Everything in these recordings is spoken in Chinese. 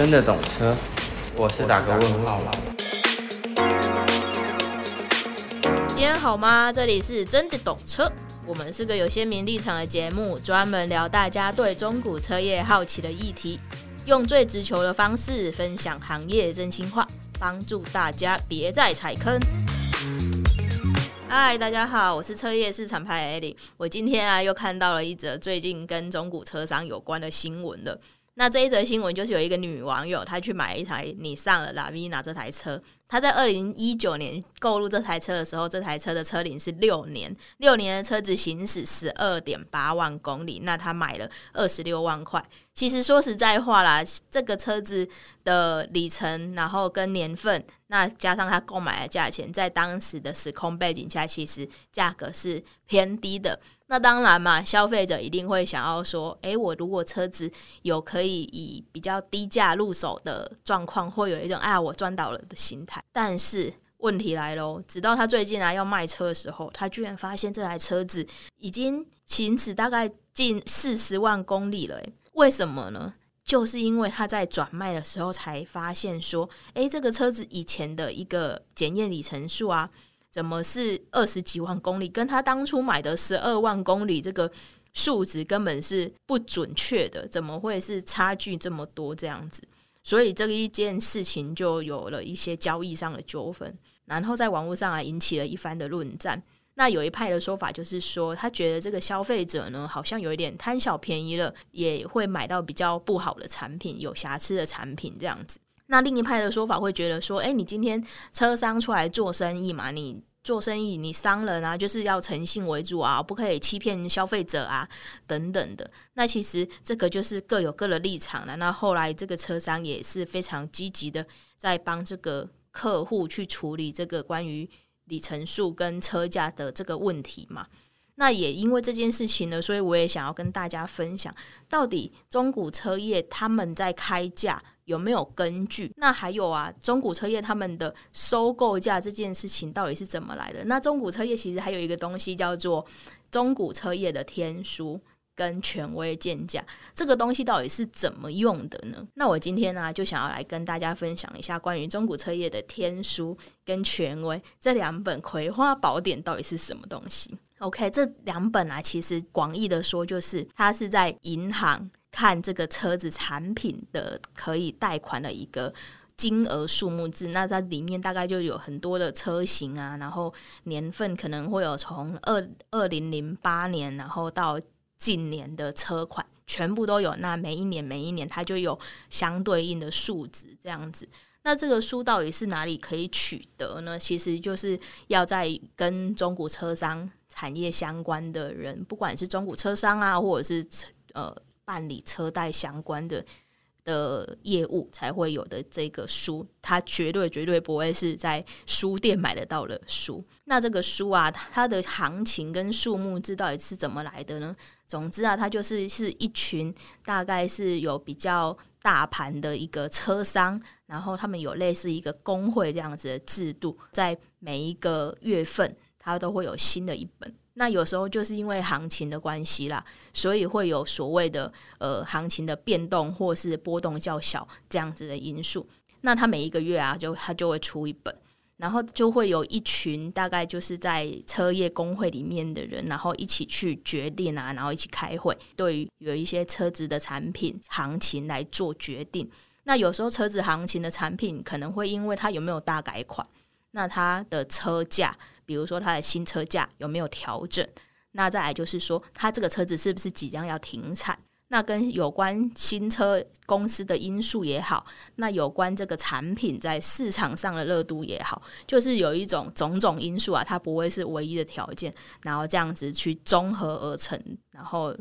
真的懂车，我是打个问号了。今天好吗？这里是真的懂车，我们是个有鲜明立场的节目，专门聊大家对中古车业好奇的议题，用最直球的方式分享行业真心话，帮助大家别再踩坑。嗨，大家好，我是车业市场派 Ellie。我今天啊又看到了一则最近跟中古车商有关的新闻了。那这一则新闻就是有一个女网友，她去买一台你上了拉 V 拿这台车。他在二零一九年购入这台车的时候，这台车的车龄是六年，六年的车子行驶十二点八万公里。那他买了二十六万块。其实说实在话啦，这个车子的里程，然后跟年份，那加上他购买的价钱，在当时的时空背景下，其实价格是偏低的。那当然嘛，消费者一定会想要说，诶，我如果车子有可以以比较低价入手的状况，会有一种啊，我赚到了的心态。但是问题来喽，直到他最近啊要卖车的时候，他居然发现这台车子已经行驶大概近四十万公里了。为什么呢？就是因为他在转卖的时候才发现说，诶，这个车子以前的一个检验里程数啊。怎么是二十几万公里？跟他当初买的十二万公里这个数值根本是不准确的，怎么会是差距这么多这样子？所以这一件事情就有了一些交易上的纠纷，然后在网络上啊引起了一番的论战。那有一派的说法就是说，他觉得这个消费者呢好像有一点贪小便宜了，也会买到比较不好的产品、有瑕疵的产品这样子。那另一派的说法会觉得说，诶，你今天车商出来做生意嘛，你做生意，你商人啊，就是要诚信为主啊，不可以欺骗消费者啊，等等的。那其实这个就是各有各的立场了。那后来这个车商也是非常积极的，在帮这个客户去处理这个关于里程数跟车价的这个问题嘛。那也因为这件事情呢，所以我也想要跟大家分享，到底中古车业他们在开价有没有根据？那还有啊，中古车业他们的收购价这件事情到底是怎么来的？那中古车业其实还有一个东西叫做中古车业的天书跟权威鉴价，这个东西到底是怎么用的呢？那我今天呢、就想要来跟大家分享一下关于中古车业的天书跟权威这两本葵花宝典到底是什么东西。OK，这两本啊，其实广义的说，就是它是在银行看这个车子产品的可以贷款的一个金额数目字。那它里面大概就有很多的车型啊，然后年份可能会有从二二零零八年，然后到近年的车款，全部都有。那每一年每一年它就有相对应的数值这样子。那这个书到底是哪里可以取得呢？其实就是要在跟中古车商。产业相关的人，不管是中古车商啊，或者是呃办理车贷相关的的业务，才会有的这个书，它绝对绝对不会是在书店买得到的书。那这个书啊，它的行情跟数目字到底是怎么来的呢？总之啊，它就是是一群大概是有比较大盘的一个车商，然后他们有类似一个工会这样子的制度，在每一个月份。它都会有新的一本，那有时候就是因为行情的关系啦，所以会有所谓的呃行情的变动或是波动较小这样子的因素。那他每一个月啊，就他就会出一本，然后就会有一群大概就是在车业工会里面的人，然后一起去决定啊，然后一起开会，对于有一些车子的产品行情来做决定。那有时候车子行情的产品可能会因为它有没有大改款，那它的车价。比如说它的新车价有没有调整？那再来就是说，它这个车子是不是即将要停产？那跟有关新车公司的因素也好，那有关这个产品在市场上的热度也好，就是有一种种种因素啊，它不会是唯一的条件，然后这样子去综合而成，然后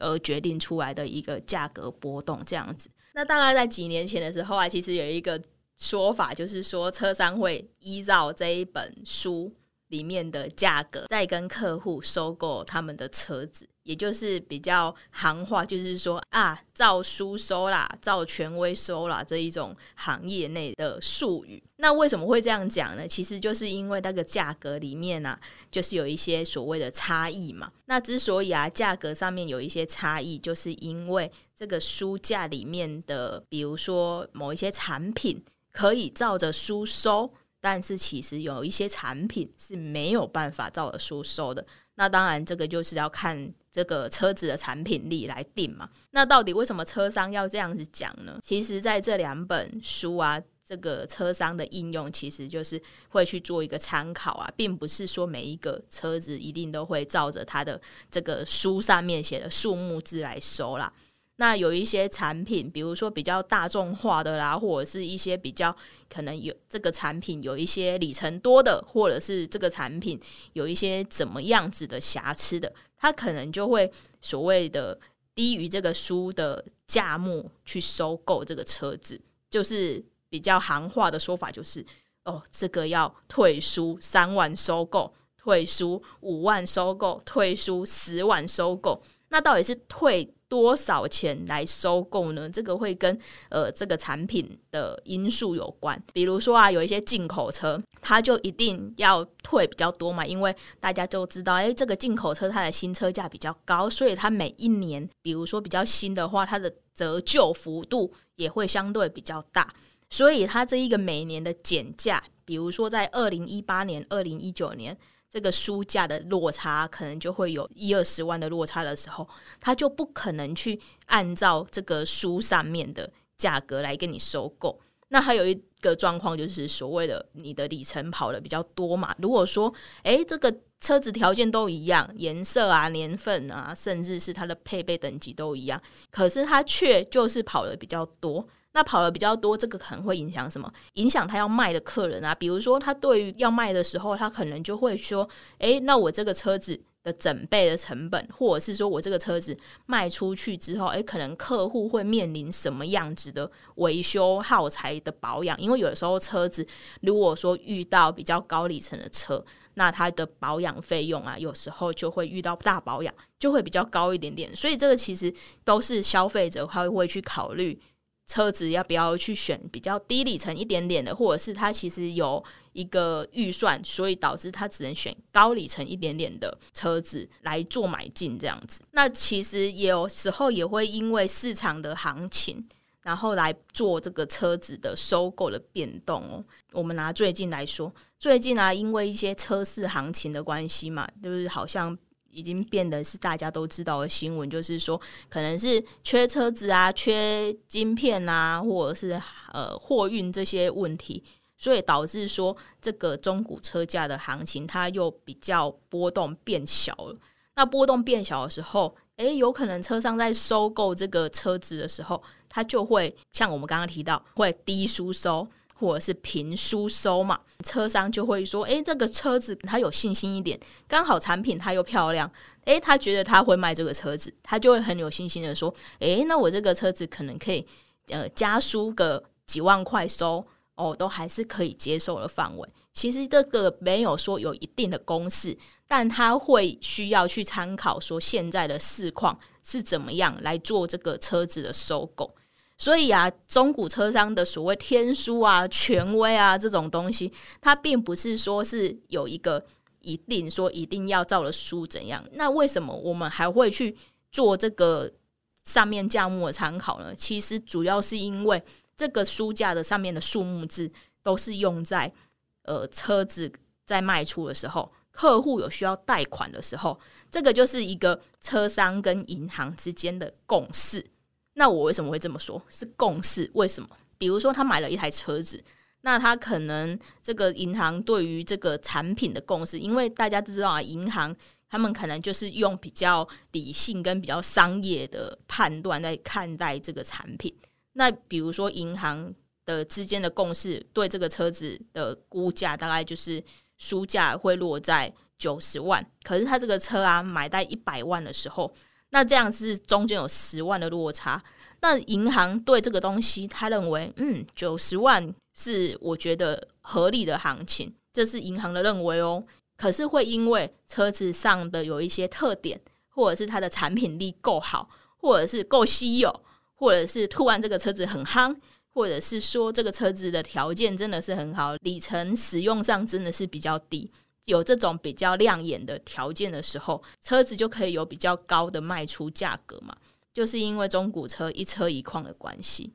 而决定出来的一个价格波动这样子。那大概在几年前的时候啊，其实有一个说法，就是说车商会依照这一本书。里面的价格再跟客户收购他们的车子，也就是比较行话，就是说啊，照书收啦，照权威收啦这一种行业内的术语。那为什么会这样讲呢？其实就是因为那个价格里面呢、啊，就是有一些所谓的差异嘛。那之所以啊，价格上面有一些差异，就是因为这个书架里面的，比如说某一些产品可以照着书收，但是其实有一些产品是没有办法照着书收的。那当然，这个就是要看这个车子的产品力来定嘛。那到底为什么车商要这样子讲呢？其实，在这两本书啊，这个车商的应用其实就是会去做一个参考啊，并不是说每一个车子一定都会照着它的这个书上面写的数目字来收啦。那有一些产品，比如说比较大众化的啦，或者是一些比较可能有这个产品有一些里程多的，或者是这个产品有一些怎么样子的瑕疵的，它可能就会所谓的低于这个书的价目去收购这个车子，就是比较行话的说法，就是哦，这个要退书三万收购，退书五万收购，退书十万收购，那到底是退多少钱来收购呢？这个会跟呃这个产品的因素有关。比如说啊，有一些进口车，它就一定要退比较多嘛，因为大家都知道，诶，这个进口车它的新车价比较高，所以它每一年，比如说比较新的话，它的折旧幅度也会相对比较大，所以它这一个每年的减价，比如说在二零一八年、二零一九年。这个书价的落差可能就会有一二十万的落差的时候，他就不可能去按照这个书上面的价格来跟你收购。那还有一个状况就是所谓的你的里程跑的比较多嘛。如果说，诶，这个车子条件都一样，颜色啊、年份啊，甚至是它的配备等级都一样，可是它却就是跑的比较多。那跑的比较多，这个可能会影响什么？影响他要卖的客人啊。比如说，他对于要卖的时候，他可能就会说：“诶，那我这个车子的整备的成本，或者是说我这个车子卖出去之后，诶，可能客户会面临什么样子的维修耗材的保养？因为有的时候车子如果说遇到比较高里程的车，那它的保养费用啊，有时候就会遇到大保养，就会比较高一点点。所以这个其实都是消费者他会去考虑。车子要不要去选比较低里程一点点的，或者是他其实有一个预算，所以导致他只能选高里程一点点的车子来做买进这样子。那其实有时候也会因为市场的行情，然后来做这个车子的收购的变动哦。我们拿最近来说，最近啊，因为一些车市行情的关系嘛，就是好像。已经变得是大家都知道的新闻，就是说可能是缺车子啊、缺晶片啊，或者是呃货运这些问题，所以导致说这个中古车价的行情它又比较波动变小了。那波动变小的时候，诶，有可能车商在收购这个车子的时候，它就会像我们刚刚提到，会低输收。或者是评书收嘛，车商就会说：“诶，这个车子他有信心一点，刚好产品它又漂亮，诶，他觉得他会卖这个车子，他就会很有信心的说：‘诶，那我这个车子可能可以呃加书个几万块收哦，都还是可以接受的范围。’其实这个没有说有一定的公式，但他会需要去参考说现在的市况是怎么样来做这个车子的收购。”所以啊，中古车商的所谓天书啊、权威啊这种东西，它并不是说是有一个一定说一定要照了书怎样。那为什么我们还会去做这个上面价目的参考呢？其实主要是因为这个书架的上面的数目字都是用在呃车子在卖出的时候，客户有需要贷款的时候，这个就是一个车商跟银行之间的共识。那我为什么会这么说？是共识？为什么？比如说他买了一台车子，那他可能这个银行对于这个产品的共识，因为大家都知道啊，银行他们可能就是用比较理性跟比较商业的判断来看待这个产品。那比如说银行的之间的共识，对这个车子的估价大概就是书价会落在九十万，可是他这个车啊买在一百万的时候。那这样是中间有十万的落差，那银行对这个东西，他认为，嗯，九十万是我觉得合理的行情，这是银行的认为哦。可是会因为车子上的有一些特点或者是它的产品力够好，或者是够稀有，或者是突然这个车子很夯，或者是说这个车子的条件真的是很好，里程使用上真的是比较低，有这种比较亮眼的条件的时候，车子就可以有比较高的卖出价格嘛。就是因为中古车一车一况的关系。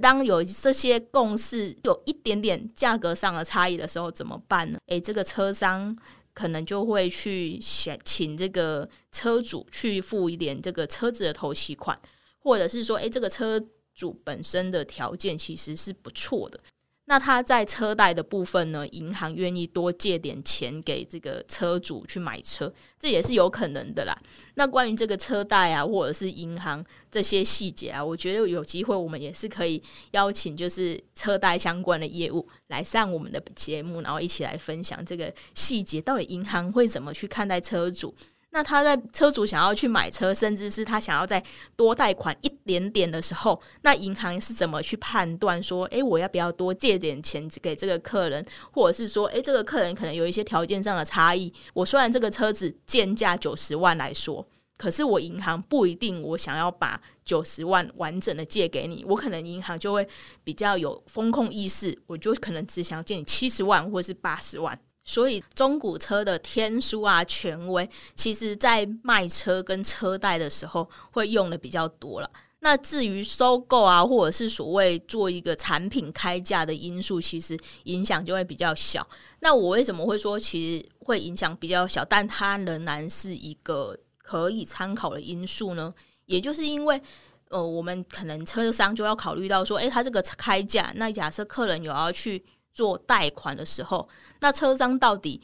当有这些共识，有一点点价格上的差异的时候，怎么办呢？诶，这个车商可能就会去请请这个车主去付一点这个车子的头期款，或者是说，诶，这个车主本身的条件其实是不错的。那他在车贷的部分呢，银行愿意多借点钱给这个车主去买车，这也是有可能的啦。那关于这个车贷啊，或者是银行这些细节啊，我觉得有机会我们也是可以邀请就是车贷相关的业务来上我们的节目，然后一起来分享这个细节，到底银行会怎么去看待车主。那他在车主想要去买车，甚至是他想要再多贷款一点点的时候，那银行是怎么去判断说，诶，我要不要多借点钱给这个客人，或者是说，诶，这个客人可能有一些条件上的差异。我虽然这个车子鉴价九十万来说，可是我银行不一定我想要把九十万完整的借给你，我可能银行就会比较有风控意识，我就可能只想要借你七十万或是八十万。所以中古车的天书啊、权威，其实在卖车跟车贷的时候会用的比较多了。那至于收购啊，或者是所谓做一个产品开价的因素，其实影响就会比较小。那我为什么会说其实会影响比较小，但它仍然是一个可以参考的因素呢？也就是因为呃，我们可能车商就要考虑到说，诶，他这个开价，那假设客人有要去。做贷款的时候，那车商到底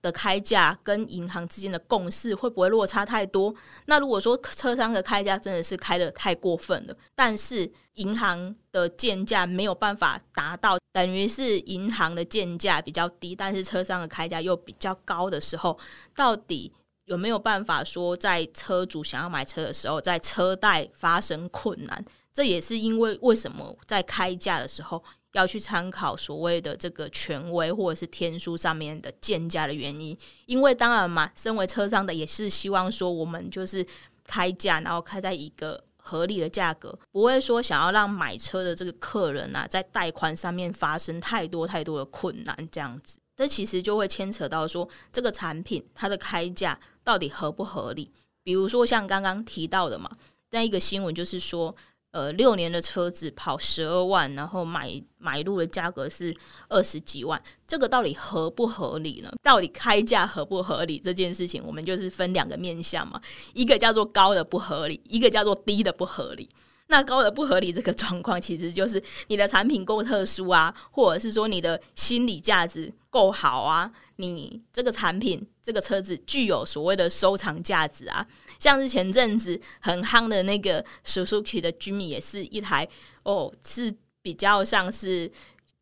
的开价跟银行之间的共识会不会落差太多？那如果说车商的开价真的是开得太过分了，但是银行的建价没有办法达到，等于是银行的建价比较低，但是车商的开价又比较高的时候，到底有没有办法说在车主想要买车的时候，在车贷发生困难？这也是因为为什么在开价的时候。要去参考所谓的这个权威或者是天书上面的建价的原因，因为当然嘛，身为车商的也是希望说我们就是开价，然后开在一个合理的价格，不会说想要让买车的这个客人啊，在贷款上面发生太多太多的困难，这样子，这其实就会牵扯到说这个产品它的开价到底合不合理。比如说像刚刚提到的嘛，那一个新闻就是说。呃，六年的车子跑十二万，然后买买入的价格是二十几万，这个到底合不合理呢？到底开价合不合理这件事情，我们就是分两个面向嘛，一个叫做高的不合理，一个叫做低的不合理。那高的不合理这个状况，其实就是你的产品够特殊啊，或者是说你的心理价值够好啊，你这个产品这个车子具有所谓的收藏价值啊。像是前阵子很夯的那个 Suzuki 的 Jimi，也是一台哦，是比较像是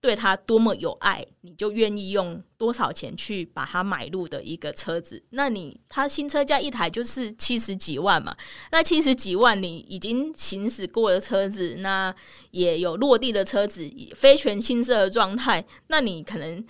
对他多么有爱，你就愿意用多少钱去把它买入的一个车子。那你它新车价一台就是七十几万嘛，那七十几万你已经行驶过的车子，那也有落地的车子，非全新色的状态，那你可能。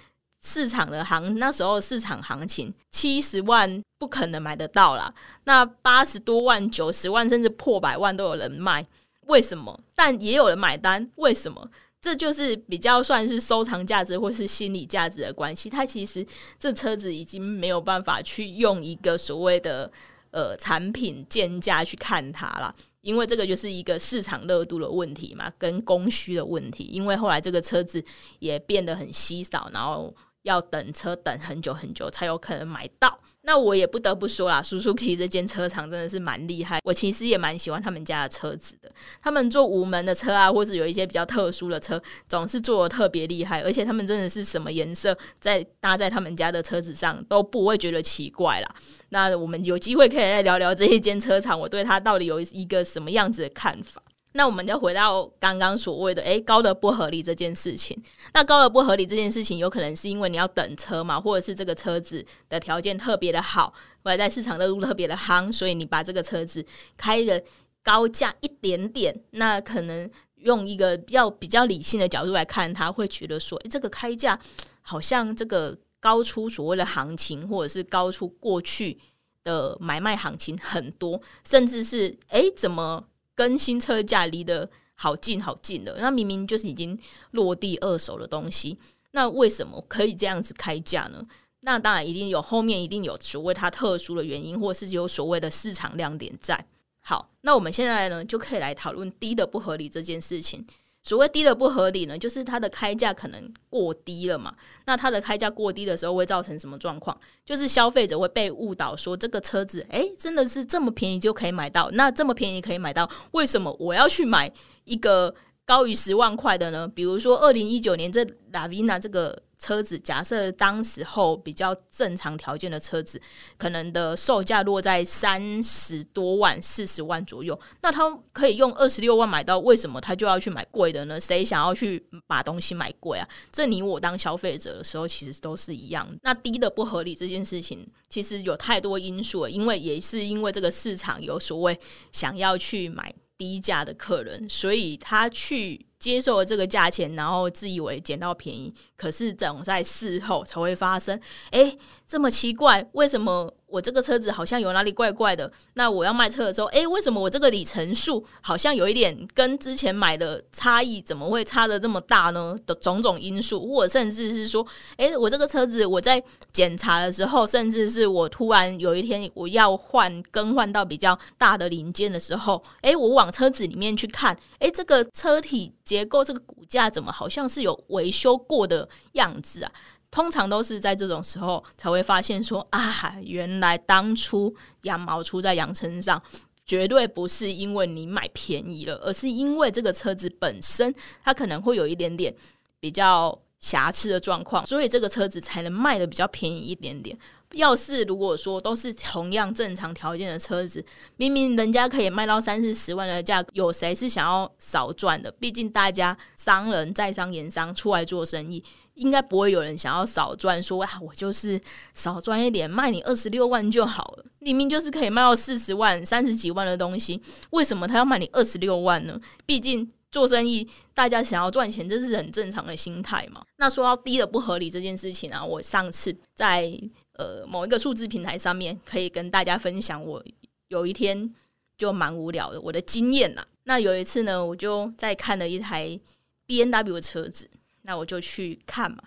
市场的行那时候市场行情七十万不可能买得到啦，那八十多万、九十万甚至破百万都有人卖，为什么？但也有人买单，为什么？这就是比较算是收藏价值或是心理价值的关系。它其实这车子已经没有办法去用一个所谓的呃产品鉴价去看它了，因为这个就是一个市场热度的问题嘛，跟供需的问题。因为后来这个车子也变得很稀少，然后。要等车等很久很久才有可能买到，那我也不得不说啦，Suzuki 这间车厂真的是蛮厉害，我其实也蛮喜欢他们家的车子的。他们做无门的车啊，或者有一些比较特殊的车，总是做的特别厉害，而且他们真的是什么颜色在搭在他们家的车子上都不会觉得奇怪啦。那我们有机会可以来聊聊这一间车厂，我对它到底有一个什么样子的看法。那我们就回到刚刚所谓的“诶高的不合理”这件事情。那高的不合理这件事情，有可能是因为你要等车嘛，或者是这个车子的条件特别的好，或者在市场热度特别的夯，所以你把这个车子开的高价一点点。那可能用一个比较比较理性的角度来看，他会觉得说，诶这个开价好像这个高出所谓的行情，或者是高出过去的买卖行情很多，甚至是哎、欸，怎么跟新车价离得好近好近的？那明明就是已经落地二手的东西，那为什么可以这样子开价呢？那当然一定有后面一定有所谓它特殊的原因，或是有所谓的市场亮点在。好，那我们现在呢就可以来讨论低的不合理这件事情。所谓低的不合理呢，就是它的开价可能过低了嘛。那它的开价过低的时候会造成什么状况？就是消费者会被误导说这个车子，诶，真的是这么便宜就可以买到？那这么便宜可以买到，为什么我要去买一个高于十万块的呢？比如说二零一九年这 Lavina 这个。车子假设当时候比较正常条件的车子，可能的售价落在三十多万、四十万左右，那他可以用二十六万买到，为什么他就要去买贵的呢？谁想要去把东西买贵啊？这你我当消费者的时候，其实都是一样。那低的不合理这件事情，其实有太多因素了，因为也是因为这个市场有所谓想要去买低价的客人，所以他去。接受了这个价钱，然后自以为捡到便宜，可是总在事后才会发生。诶，这么奇怪，为什么我这个车子好像有哪里怪怪的？那我要卖车的时候，诶，为什么我这个里程数好像有一点跟之前买的差异，怎么会差得这么大呢？的种种因素，或甚至是说，诶，我这个车子我在检查的时候，甚至是我突然有一天我要换更换到比较大的零件的时候，诶，我往车子里面去看，诶，这个车体。结构这个骨架怎么好像是有维修过的样子啊？通常都是在这种时候才会发现说啊，原来当初羊毛出在羊身上，绝对不是因为你买便宜了，而是因为这个车子本身它可能会有一点点比较瑕疵的状况，所以这个车子才能卖得比较便宜一点点。要是如果说都是同样正常条件的车子，明明人家可以卖到三四十万的价格，有谁是想要少赚的？毕竟大家商人在商言商出来做生意，应该不会有人想要少赚。说啊，我就是少赚一点，卖你二十六万就好了。明明就是可以卖到四十万、三十几万的东西，为什么他要卖你二十六万呢？毕竟做生意，大家想要赚钱，这是很正常的心态嘛。那说到低的不合理这件事情啊，我上次在。呃，某一个数字平台上面可以跟大家分享，我有一天就蛮无聊的，我的经验啦。那有一次呢，我就在看了一台 B N W 的车子，那我就去看嘛。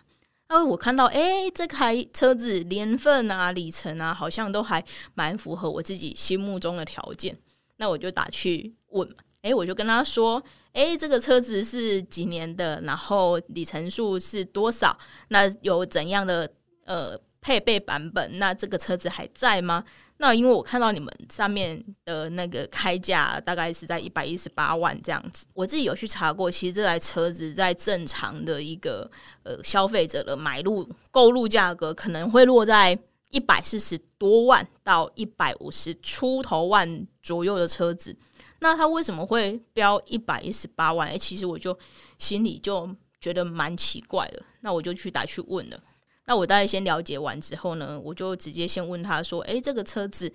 那，我看到哎，这台车子年份啊、里程啊，好像都还蛮符合我自己心目中的条件。那我就打去问嘛，哎，我就跟他说，哎，这个车子是几年的，然后里程数是多少？那有怎样的呃？配备版本，那这个车子还在吗？那因为我看到你们上面的那个开价大概是在一百一十八万这样子，我自己有去查过，其实这台车子在正常的一个呃消费者的买入购入价格可能会落在一百四十多万到一百五十出头万左右的车子，那它为什么会标一百一十八万？诶，其实我就心里就觉得蛮奇怪的，那我就去打去问了。那我大概先了解完之后呢，我就直接先问他说：“诶，这个车子，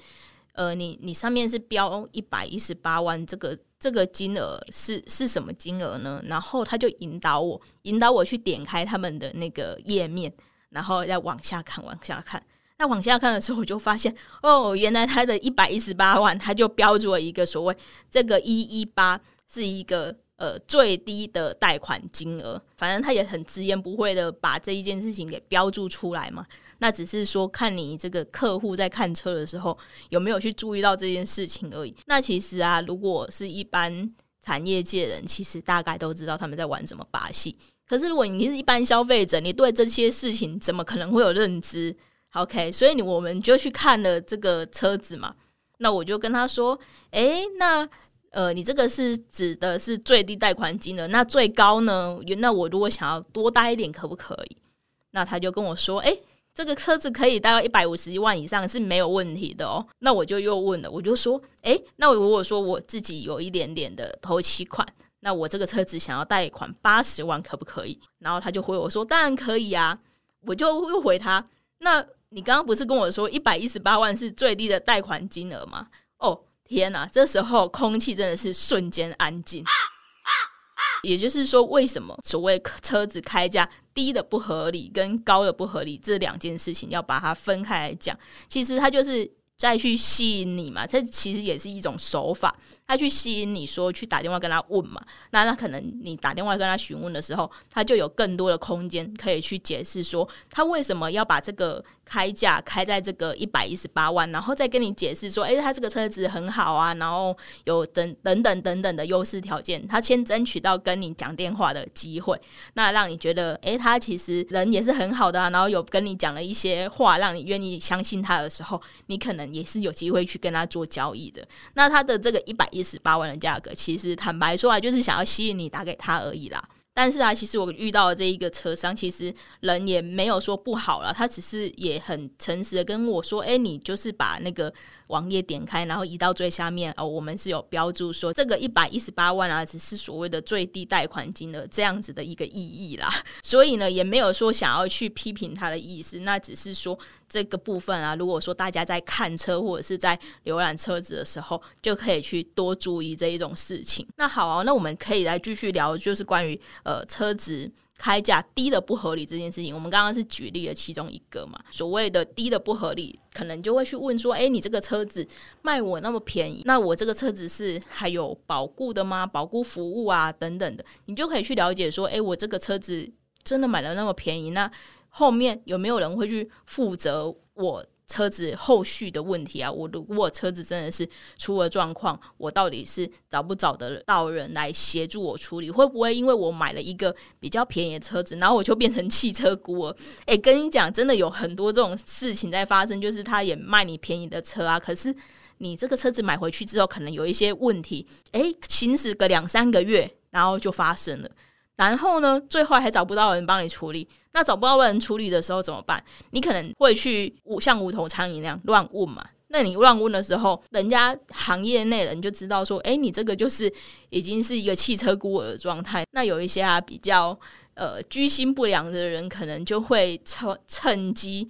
呃，你你上面是标一百一十八万，这个这个金额是是什么金额呢？”然后他就引导我，引导我去点开他们的那个页面，然后再往下看，往下看。那往下看的时候，我就发现，哦，原来他的一百一十八万，他就标注了一个所谓这个一一八是一个。呃，最低的贷款金额，反正他也很直言不讳的把这一件事情给标注出来嘛。那只是说看你这个客户在看车的时候有没有去注意到这件事情而已。那其实啊，如果是一般产业界人，其实大概都知道他们在玩什么把戏。可是如果你是一般消费者，你对这些事情怎么可能会有认知？OK，所以你我们就去看了这个车子嘛。那我就跟他说，诶，那。呃，你这个是指的是最低贷款金额，那最高呢？那我如果想要多贷一点，可不可以？那他就跟我说，诶，这个车子可以贷到一百五十万以上是没有问题的哦。那我就又问了，我就说，诶，那如果说我自己有一点点的头期款，那我这个车子想要贷款八十万，可不可以？然后他就回我说，当然可以啊。我就又回他，那你刚刚不是跟我说一百一十八万是最低的贷款金额吗？天呐，这时候空气真的是瞬间安静。也就是说，为什么所谓车子开价低的不合理跟高的不合理这两件事情要把它分开来讲？其实它就是再去吸引你嘛，这其实也是一种手法。他去吸引你说去打电话跟他问嘛，那那可能你打电话跟他询问的时候，他就有更多的空间可以去解释说他为什么要把这个开价开在这个一百一十八万，然后再跟你解释说，诶，他这个车子很好啊，然后有等等等等等的优势条件，他先争取到跟你讲电话的机会，那让你觉得，诶，他其实人也是很好的啊，然后有跟你讲了一些话，让你愿意相信他的时候，你可能也是有机会去跟他做交易的。那他的这个一百一。十八万的价格，其实坦白说啊，就是想要吸引你打给他而已啦。但是啊，其实我遇到的这一个车商，其实人也没有说不好了，他只是也很诚实的跟我说：“哎，你就是把那个。”网页点开，然后移到最下面哦，我们是有标注说这个一百一十八万啊，只是所谓的最低贷款金额这样子的一个意义啦。所以呢，也没有说想要去批评他的意思，那只是说这个部分啊，如果说大家在看车或者是在浏览车子的时候，就可以去多注意这一种事情。那好啊，那我们可以来继续聊，就是关于呃车子。开价低的不合理这件事情，我们刚刚是举例了其中一个嘛。所谓的低的不合理，可能就会去问说：诶，你这个车子卖我那么便宜，那我这个车子是还有保固的吗？保固服务啊等等的，你就可以去了解说：诶，我这个车子真的买的那么便宜，那后面有没有人会去负责我？车子后续的问题啊，我如果车子真的是出了状况，我到底是找不找得到人来协助我处理？会不会因为我买了一个比较便宜的车子，然后我就变成汽车孤儿？诶，跟你讲，真的有很多这种事情在发生，就是他也卖你便宜的车啊，可是你这个车子买回去之后，可能有一些问题，诶，行驶个两三个月，然后就发生了。然后呢，最后还找不到人帮你处理。那找不到人处理的时候怎么办？你可能会去像无头苍蝇那样乱问嘛。那你乱问的时候，人家行业内人就知道说，诶，你这个就是已经是一个汽车孤儿的状态。那有一些啊比较呃居心不良的人，可能就会趁趁机。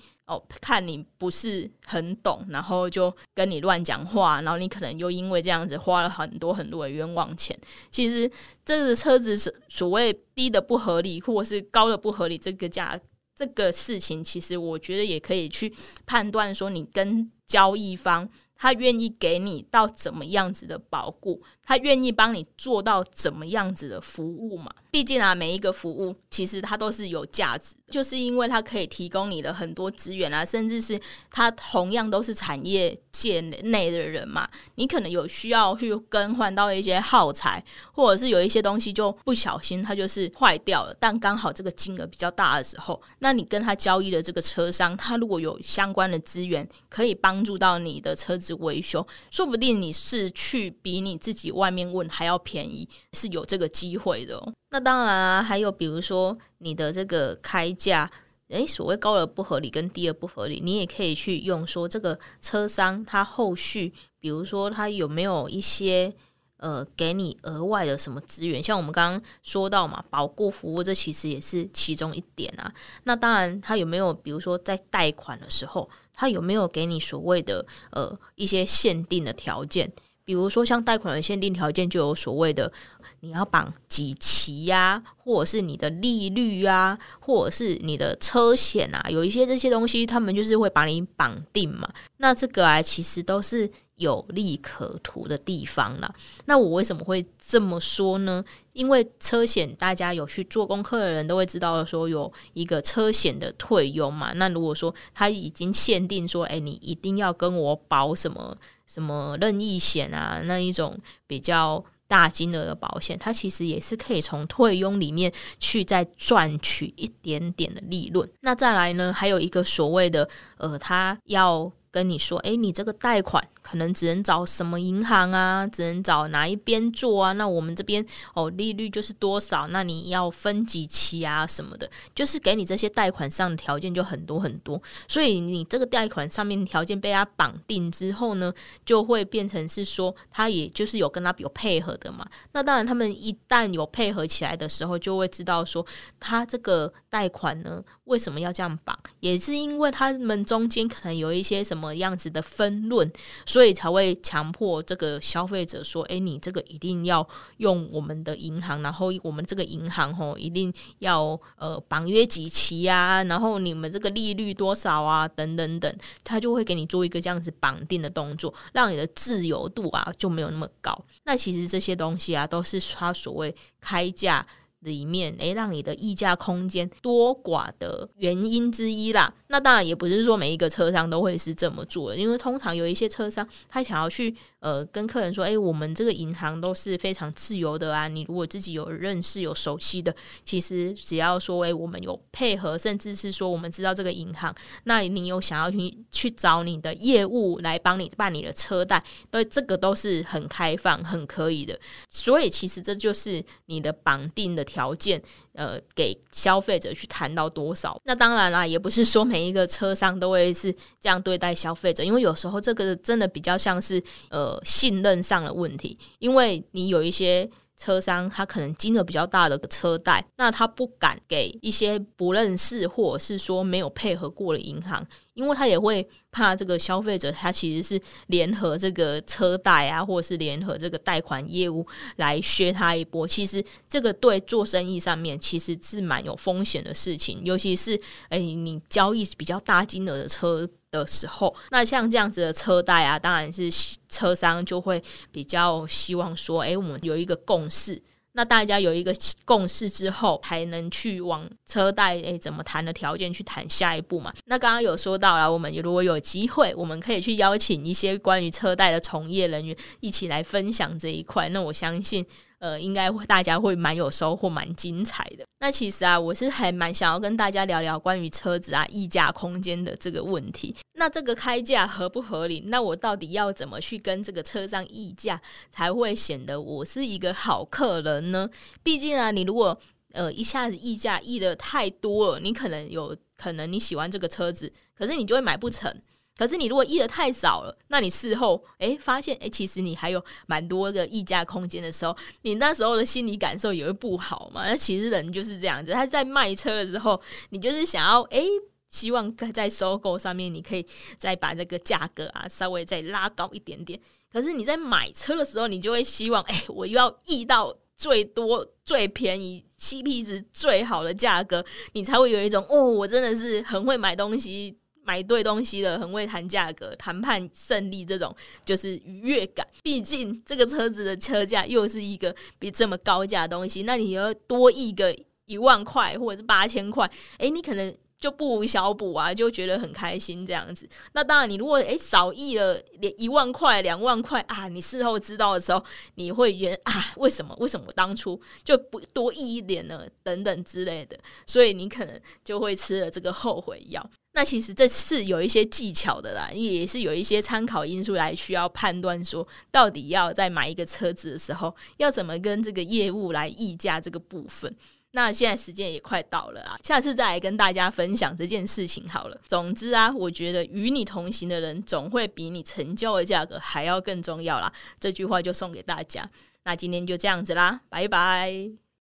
看你不是很懂，然后就跟你乱讲话，然后你可能又因为这样子花了很多很多的冤枉钱。其实这个车子是所谓低的不合理，或者是高的不合理，这个价这个事情，其实我觉得也可以去判断说，你跟交易方。他愿意给你到怎么样子的保护，他愿意帮你做到怎么样子的服务嘛？毕竟啊，每一个服务其实它都是有价值的，就是因为它可以提供你的很多资源啊，甚至是它同样都是产业界内的人嘛。你可能有需要去更换到一些耗材，或者是有一些东西就不小心它就是坏掉了，但刚好这个金额比较大的时候，那你跟他交易的这个车商，他如果有相关的资源可以帮助到你的车子。维修，说不定你是去比你自己外面问还要便宜，是有这个机会的。那当然啊，还有比如说你的这个开价，诶，所谓高的不合理跟低的不合理，你也可以去用说这个车商他后续，比如说他有没有一些。呃，给你额外的什么资源？像我们刚刚说到嘛，保固服务，这其实也是其中一点啊。那当然，他有没有，比如说在贷款的时候，他有没有给你所谓的呃一些限定的条件？比如说像贷款的限定条件，就有所谓的你要绑几期呀，或者是你的利率啊，或者是你的车险啊，有一些这些东西，他们就是会把你绑定嘛。那这个啊，其实都是。有利可图的地方啦。那我为什么会这么说呢？因为车险，大家有去做功课的人都会知道，说有一个车险的退佣嘛。那如果说他已经限定说，哎，你一定要跟我保什么什么任意险啊，那一种比较大金额的保险，它其实也是可以从退佣里面去再赚取一点点的利润。那再来呢，还有一个所谓的，呃，他要。跟你说，诶，你这个贷款可能只能找什么银行啊？只能找哪一边做啊？那我们这边哦，利率就是多少？那你要分几期啊？什么的，就是给你这些贷款上的条件就很多很多。所以你这个贷款上面条件被他绑定之后呢，就会变成是说，他也就是有跟他有配合的嘛。那当然，他们一旦有配合起来的时候，就会知道说，他这个贷款呢，为什么要这样绑？也是因为他们中间可能有一些什么。样子的分论，所以才会强迫这个消费者说：“诶，你这个一定要用我们的银行，然后我们这个银行吼一定要呃绑约几期啊，然后你们这个利率多少啊，等等等，他就会给你做一个这样子绑定的动作，让你的自由度啊就没有那么高。那其实这些东西啊，都是他所谓开价。”里面诶，让你的议价空间多寡的原因之一啦。那当然也不是说每一个车商都会是这么做的，因为通常有一些车商他想要去呃跟客人说，诶，我们这个银行都是非常自由的啊。你如果自己有认识有熟悉的，其实只要说，诶，我们有配合，甚至是说我们知道这个银行，那你有想要去去找你的业务来帮你办理的车贷，对这个都是很开放、很可以的。所以其实这就是你的绑定的。条件，呃，给消费者去谈到多少？那当然啦，也不是说每一个车商都会是这样对待消费者，因为有时候这个真的比较像是呃信任上的问题，因为你有一些。车商他可能金额比较大的车贷，那他不敢给一些不认识或者是说没有配合过的银行，因为他也会怕这个消费者他其实是联合这个车贷啊，或者是联合这个贷款业务来削他一波。其实这个对做生意上面其实是蛮有风险的事情，尤其是哎，你交易比较大金额的车的时候，那像这样子的车贷啊，当然是车商就会比较希望说，诶，我们有一个共识，那大家有一个共识之后，才能去往车贷诶怎么谈的条件去谈下一步嘛。那刚刚有说到了，我们如果有机会，我们可以去邀请一些关于车贷的从业人员一起来分享这一块。那我相信。呃，应该会大家会蛮有收获，蛮精彩的。那其实啊，我是还蛮想要跟大家聊聊关于车子啊议价空间的这个问题。那这个开价合不合理？那我到底要怎么去跟这个车商议价，才会显得我是一个好客人呢？毕竟啊，你如果呃一下子议价议的太多了，你可能有可能你喜欢这个车子，可是你就会买不成。可是你如果议的太少了，那你事后诶发现诶其实你还有蛮多个议价空间的时候，你那时候的心理感受也会不好嘛。那其实人就是这样子，他在卖车的时候，你就是想要诶希望在收购上面你可以再把这个价格啊稍微再拉高一点点。可是你在买车的时候，你就会希望诶我又要议到最多最便宜 CP 值最好的价格，你才会有一种哦，我真的是很会买东西。买对东西了，很会谈价格，谈判胜利这种就是愉悦感。毕竟这个车子的车价又是一个比这么高价的东西，那你要多一个一万块或者是八千块，诶，你可能就不小补啊，就觉得很开心这样子。那当然，你如果诶少议了连一万块、两万块啊，你事后知道的时候，你会觉得啊，为什么？为什么当初就不多议一点呢？等等之类的，所以你可能就会吃了这个后悔药。那其实这是有一些技巧的啦，也是有一些参考因素来需要判断说，到底要在买一个车子的时候，要怎么跟这个业务来议价这个部分。那现在时间也快到了啊，下次再来跟大家分享这件事情好了。总之啊，我觉得与你同行的人总会比你成交的价格还要更重要啦。这句话就送给大家。那今天就这样子啦，拜拜。